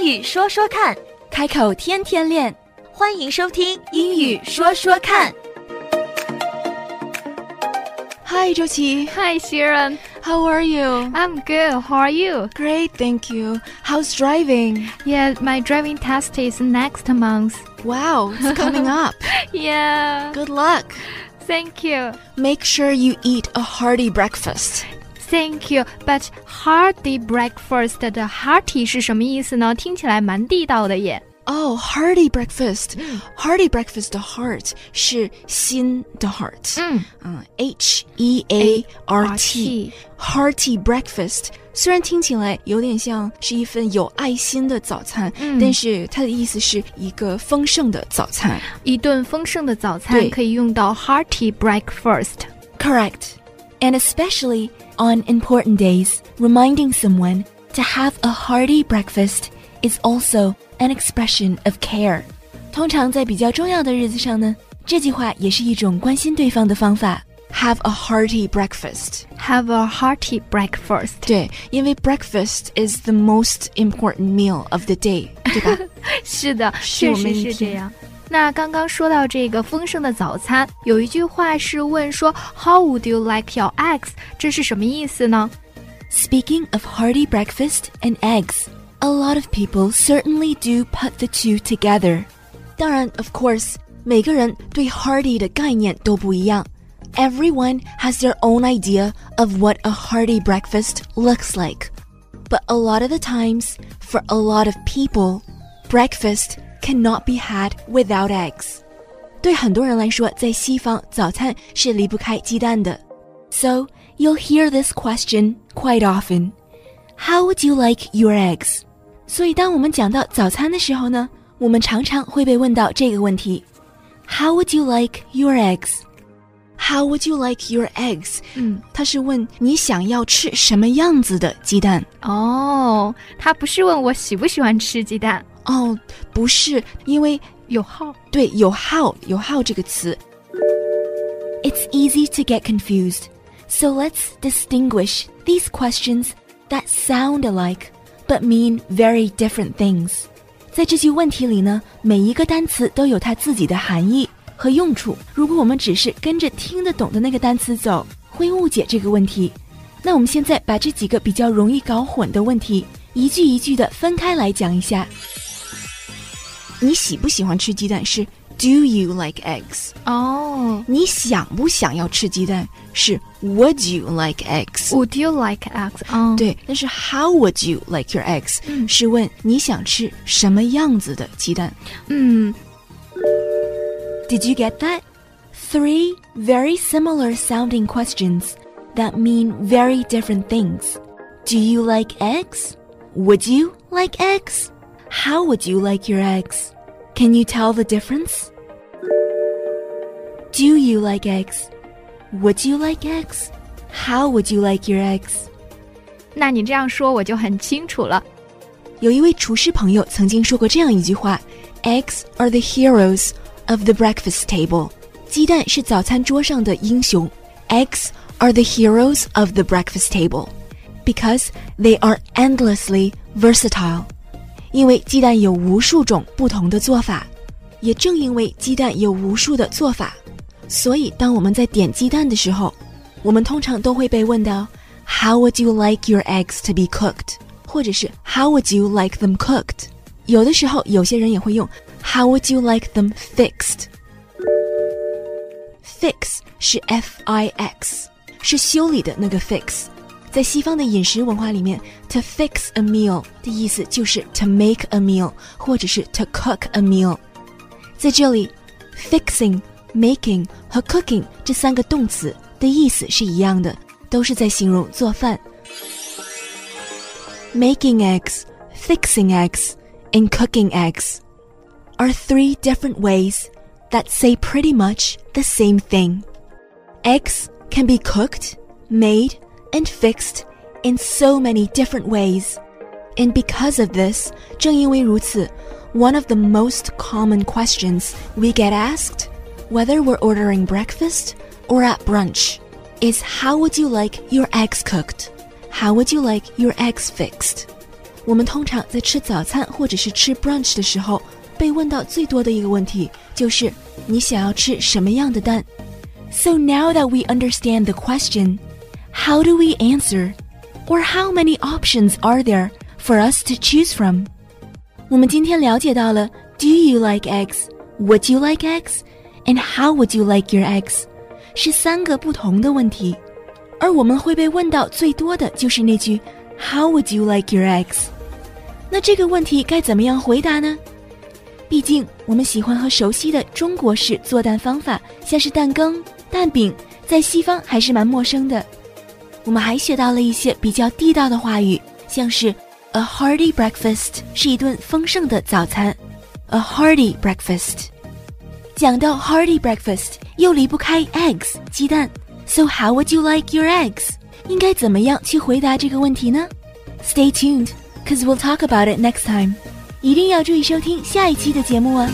英语说说看，开口天天练。欢迎收听《英语说说看》。 Hi, 周琦。 Hi, Sharon. How are you? I'm good. How are you? Great, thank you. How's driving? Yeah, my driving test is next month. Wow, it's coming up. Yeah. Good luck. Thank you. Make sure you eat a hearty breakfast. Thank you. But hearty breakfast 的 hearty 是什么意思呢？听起来蛮地道的耶。 Oh, hearty breakfast. Hearty breakfast 的 heart 是心的 heart. 嗯嗯，H E A R T。 ，T Hearty breakfast 虽然听起来有点像是一份有爱心的早餐，嗯但是它的意思是一个丰盛的早餐。一顿丰盛的早餐对可以用到 hearty breakfast。 Correct. And especially on important days, reminding someone to have a hearty breakfast is also an expression of care. 通常在比较重要的日子上呢，这句话也是一种关心对方的方法。Have a hearty breakfast. Have a hearty breakfast。对，因为 breakfast is the most important meal of the day，对吧？是的，是确实我们一天是这样。 那刚刚说到这个丰盛的早餐，有一句话是问说 “How would you like your eggs？” 这是什么意思呢？ Speaking of hearty breakfast and eggs, a lot of people certainly do put the two together. 当然，of course，每个人对 hearty 的概念都不一样。Everyone has their own idea of what a hearty breakfast looks like. But a lot of the times, for a lot of people, breakfast cannot be had without eggs. 对很多人来说，在西方早餐是离不开鸡蛋的。So you'll hear this question quite often. How would you like your eggs? 所以当我们讲到早餐的时候呢，我们常常会被问到这个问题：How would you like your eggs? How would you like your eggs? 嗯，他是问你想要吃什么样子的鸡蛋。哦，他不是问我喜不喜欢吃鸡蛋， 哦，不是，因为有号。对有 how 有 how 这个词。It's easy to get confused, so let's distinguish these questions that sound alike but mean very different things. 在这句问题里呢，每一个单词都有它自己的含义和用处。如果我们只是跟着听得懂的那个单词走，会误解这个问题。那我们现在把这几个比较容易搞混的问题，一句一句的分开来讲一下。你喜不喜欢吃鸡蛋是 Do you like eggs？哦你想不想要吃鸡蛋是 Would you like eggs？ ，Would you like eggs？嗯，，对，但是 How would you like your eggs？、嗯是问你想吃什么样子的鸡蛋。嗯 Did you get that? Three very similar sounding questions that mean very different things. Do you like eggs? Would you like eggs? How would you like your eggs? Can you tell the difference? Do you like eggs? Would you like eggs? How would you like your eggs? 那你这样说我就很清楚了。有一位厨师朋友曾经说过这样一句话：“Eggs are the heroes of the breakfast table。”鸡蛋是早餐桌上的英雄。Eggs are the heroes of the breakfast table because they are endlessly versatile。 因为鸡蛋有无数种不同的做法，也正因为鸡蛋有无数的做法，所以当我们在点鸡蛋的时候，我们通常都会被问到：“How would you like your eggs to be cooked？” 或者是 How would you like them cooked？有的时候，有些人也会用 How would you like them fixed？Fix 是 F I X，是修理的那个 fix。在西方的饮食文化里面，to fix a meal 的意思就是 to make a meal，或者是 to cook a meal。在这里，fixing、making 和 cooking 这三个动词的意思是一样的，都是在形容做饭。Making eggs, fixing eggs, and cooking eggs are three different ways that say pretty much the same thing. Eggs can be cooked, made, and fixed in so many different ways. And because of this, 正因为如此, one of the most common questions we get asked, whether we're ordering breakfast or at brunch, is how would you like your eggs cooked? How would you like your eggs fixed? 我们通常在吃早餐或者是吃 brunch 的时候，被问到最多的一个问题就是你想要吃什么样的蛋。So now that we understand the question, how do we answer? Or how many options are there for us to choose from? 我们今天了解到了 Do you like eggs? Would you like eggs? And how would you like your eggs? 是三个不同的问题，而我们会被问到最多的就是那句 How would you like your eggs? 那这个问题该怎么样回答呢？毕竟我们喜欢和熟悉的中国式做蛋方法，像是蛋羹、蛋饼，在西方还是蛮陌生的。我们还学到了一些比较地道的话语，像是 a hearty breakfast 是一顿丰盛的早餐，a hearty breakfast。讲到 hearty breakfast，又离不开 eggs 鸡蛋。So how would you like your eggs？应该怎么样去回答这个问题呢？Stay tuned, cause we'll talk about it next time。一定要注意收听下一期的节目啊！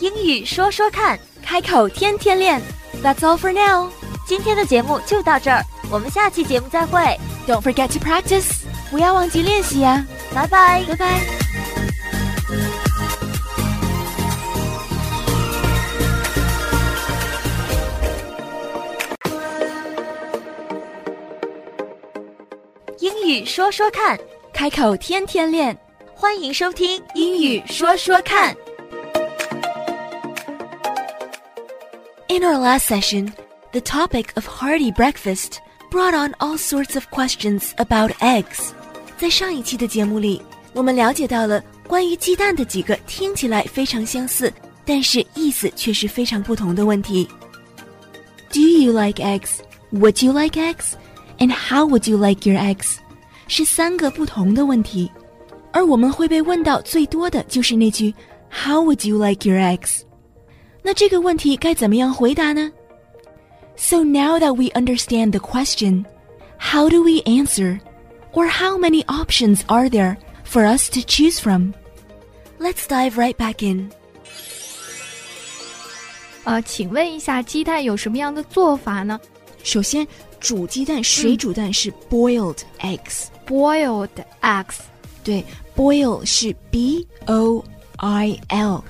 英语说说看，开口天天练。That's all for now。 今天的节目就到这儿，我们下期节目再会。Don't forget to practice，不要忘记练习呀、拜拜。拜拜。英语说说看，开口天天练。欢迎收听英语说说看。In our last session, the topic of hearty breakfast brought on all sorts of questions about eggs. 在上一期的节目里，我们了解到了关于鸡蛋的几个听起来非常相似，但是意思却是非常不同的问题。Do you like eggs? Would you like eggs? And how would you like your eggs? 是三个不同的问题，而我们会被问到最多的就是那句 How would you like your eggs? 那这个问题该怎么样回答呢 ？So now that we understand the question, how do we answer? Or how many options are there for us to choose from? Let's dive right back in. 呃，请问一下，鸡蛋有什么样的做法呢首先，煮鸡蛋，水煮蛋是 boiled eggs。 ？Boiled eggs, 对，boil 是 b o i l，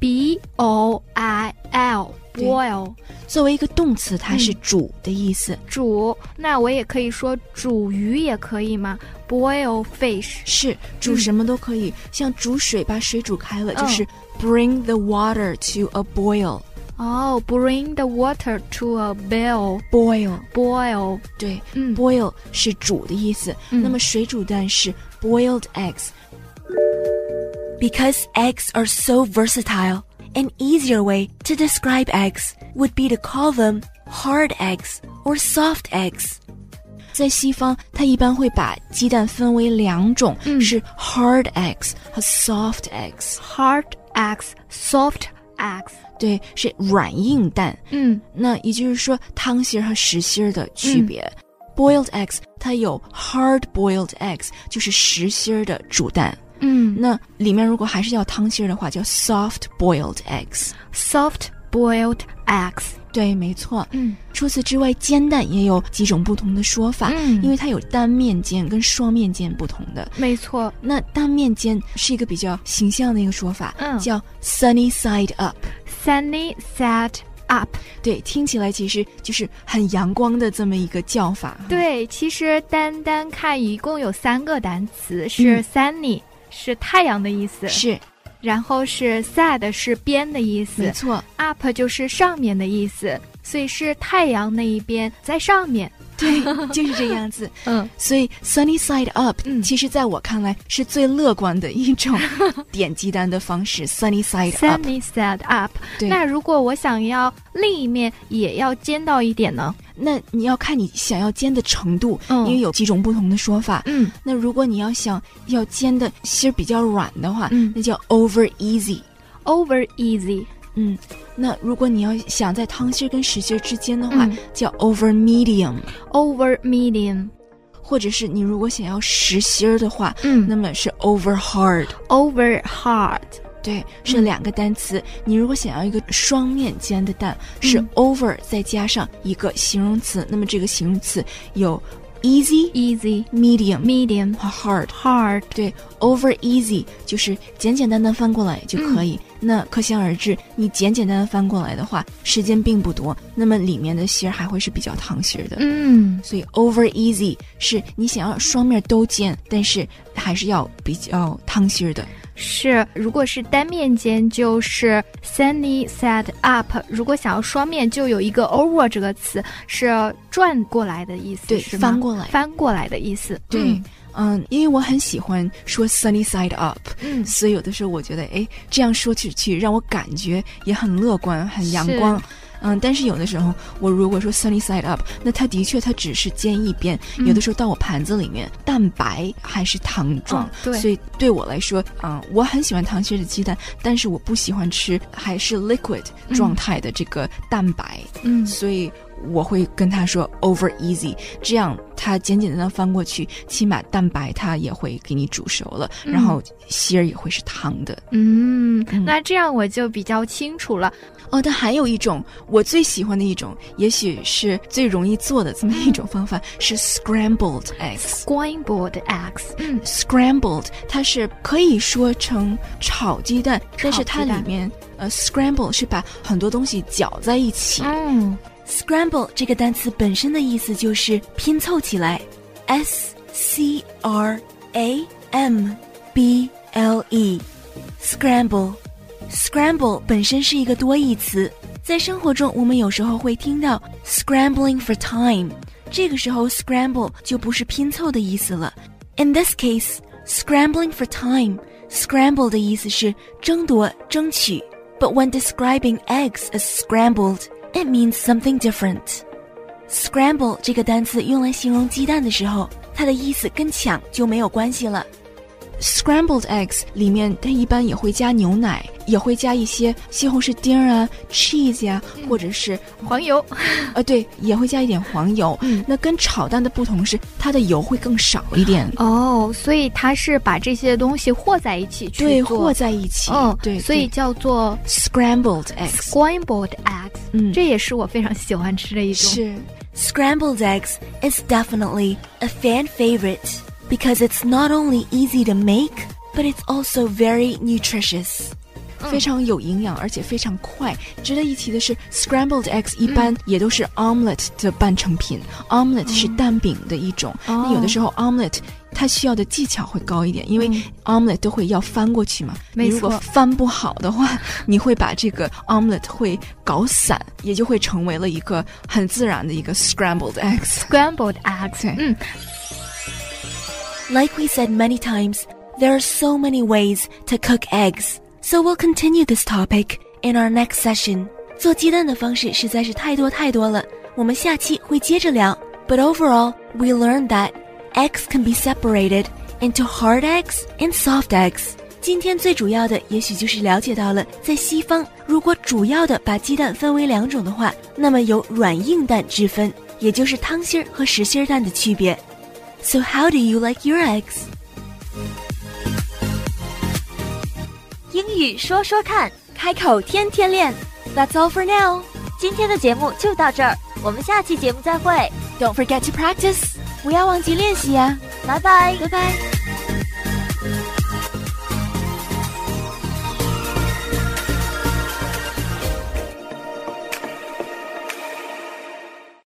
b o i l, 对 boil 作为一个动词，它是煮的意思。煮。那我也可以说煮鱼也可以吗？Boil fish. 是煮什么都可以，像煮水，把水煮开了，嗯就是 bring the water to a boil。哦、b r i n g the water to a boil. boil， Boil. 对嗯，boil 是煮的意思。嗯那么水煮蛋是 boiled eggs。Because eggs are so versatile, an easier way to describe eggs would be to call them hard eggs or soft eggs. 在西方，它一般会把鸡蛋分为两种，嗯是 hard eggs 和 soft eggs。 Hard eggs, soft eggs. 对，是软硬蛋。嗯那也就是说，汤芯儿和实心儿的区别。Boiled eggs 它有 hard boiled eggs，就是实心儿的煮蛋。 嗯那里面如果还是要汤芯儿的话，叫 soft boiled eggs。，soft boiled eggs. 对，没错。嗯除此之外，煎蛋也有几种不同的说法，嗯因为它有单面煎跟双面煎不同的。没错。那单面煎是一个比较形象的一个说法，嗯叫 sunny side up。Sunny side up. 对，听起来其实就是很阳光的这么一个叫法。对，其实单单看一共有三个单词，是嗯 sunny、是太阳的意思，是，然后是 side 是边的意思。没错。，up 就是上面的意思，所以是太阳那一边在上面。对，就是这样子。嗯，所以 sunny side up，、嗯其实在我看来是最乐观的一种 点鸡蛋的方式。sunny side up，sunny side up。对，那如果我想要另一面也要煎到一点呢？那你要看你想要煎的程度，嗯因为有几种不同的说法。嗯那如果你要想要煎的芯儿比较软的话，嗯那叫 over easy。，over easy。嗯，那如果你要想在汤芯儿跟实心儿之间的话，嗯叫 over medium。over medium。或者是你如果想要实心儿的话，嗯那么是 over hard。over hard。对，是嗯两个单词。你如果想要一个双面煎的蛋，是嗯 over 再加上一个形容词，那么这个形容词有 easy、easy、medium、medium、hard。hard。对，over easy 就是简简单单翻过来就可以。那可想而知，你简简单单翻过来的话，时间并不多，那么里面的芯儿还会是比较淌芯儿的。嗯，所以 over easy 是你想要双面都煎，但是还是要比较淌芯儿的。是。如果是单面煎，就是 sunny side up；如果想要双面，就有一个 over 这个词，是转过来的意思，对是翻过来翻过来的意思。对，嗯嗯，因为我很喜欢说 sunny side up，嗯，所以有的时候我觉得，哎，这样说起去让我感觉也很乐观、很阳光。嗯，但是有的时候我如果说 sunny side up，那它的确它只是煎一边，嗯。有的时候到我盘子里面，蛋白还是糖状，哦对。所以对我来说，嗯，我很喜欢糖心儿的鸡蛋，但是我不喜欢吃还是 liquid 状态的这个蛋白，嗯。所以我会跟他说 over easy，这样他简简单单翻过去，起码蛋白它也会给你煮熟了，嗯然后芯儿也会是汤的。嗯，嗯那这样我就比较清楚了。哦，但还有一种我最喜欢的一种，也许是最容易做的这么一种方法，是 scrambled eggs。Scrambled eggs，嗯 scrambled 它是可以说成炒鸡蛋，但是它里面呃 scramble 是把很多东西搅在一起。嗯 Scramble 这个单词本身的意思就是拼凑起来，S C R A M B L E。Scramble。Scramble 本身是一个多义词，在生活中我们有时候会听到 scrambling for time，这个时候 scramble 就不是拼凑的意思了。In this case, scrambling for time, scramble 的意思是争夺、争取。But when describing eggs as scrambled, it means something different. Scramble 这个单词用来形容鸡蛋的时候，它的意思跟抢就没有关系了。Scrambled eggs 里面它一般也会加牛奶，也会加一些西红柿丁儿啊、cheese 呀、或者是黄油，呃对，也会加一点黄油。嗯那跟炒蛋的不同是，它的油会更少一点。哦，所以它是把这些东西和在一起去和在一起。嗯，对，所以叫做 scrambled eggs。scrambled eggs，嗯，这也是我非常喜欢吃的一种。是 scrambled eggs is definitely a fan favorite because it's not only easy to make, but it's also very nutritious. 非常有营养，而且非常快。值得一提的是，scrambled eggs 一般也都是 omelette 的半成品。omelette 是蛋饼的一种，哦那有的时候 omelette 它需要的技巧会高一点，因为嗯 omelette 都会要翻过去嘛。没你如果错翻不好的话，你会把这个 omelette 会搞散，也就会成为了一个很自然的一个 scrambled eggs。 Scrambled eggs，对嗯， Like we said many times, there are so many ways to cook eggs. So we'll continue this topic in our next session. 做鸡蛋的方式实在是太多太多了，我们下期会接着聊。But overall, we learned that eggs can be separated into hard eggs and soft eggs. 今天最主要的，也许就是了解到了，在西方，如果主要的把鸡蛋分为两种的话，那么有软硬蛋之分，也就是汤芯儿和实心儿蛋的区别。 So how do you like your eggs? 英语说说看，开口天天练。That's all for now. 今天的节目就到这儿，我们下期节目再会， Don't forget to practice. 不要忘记练习呀、拜拜。拜拜。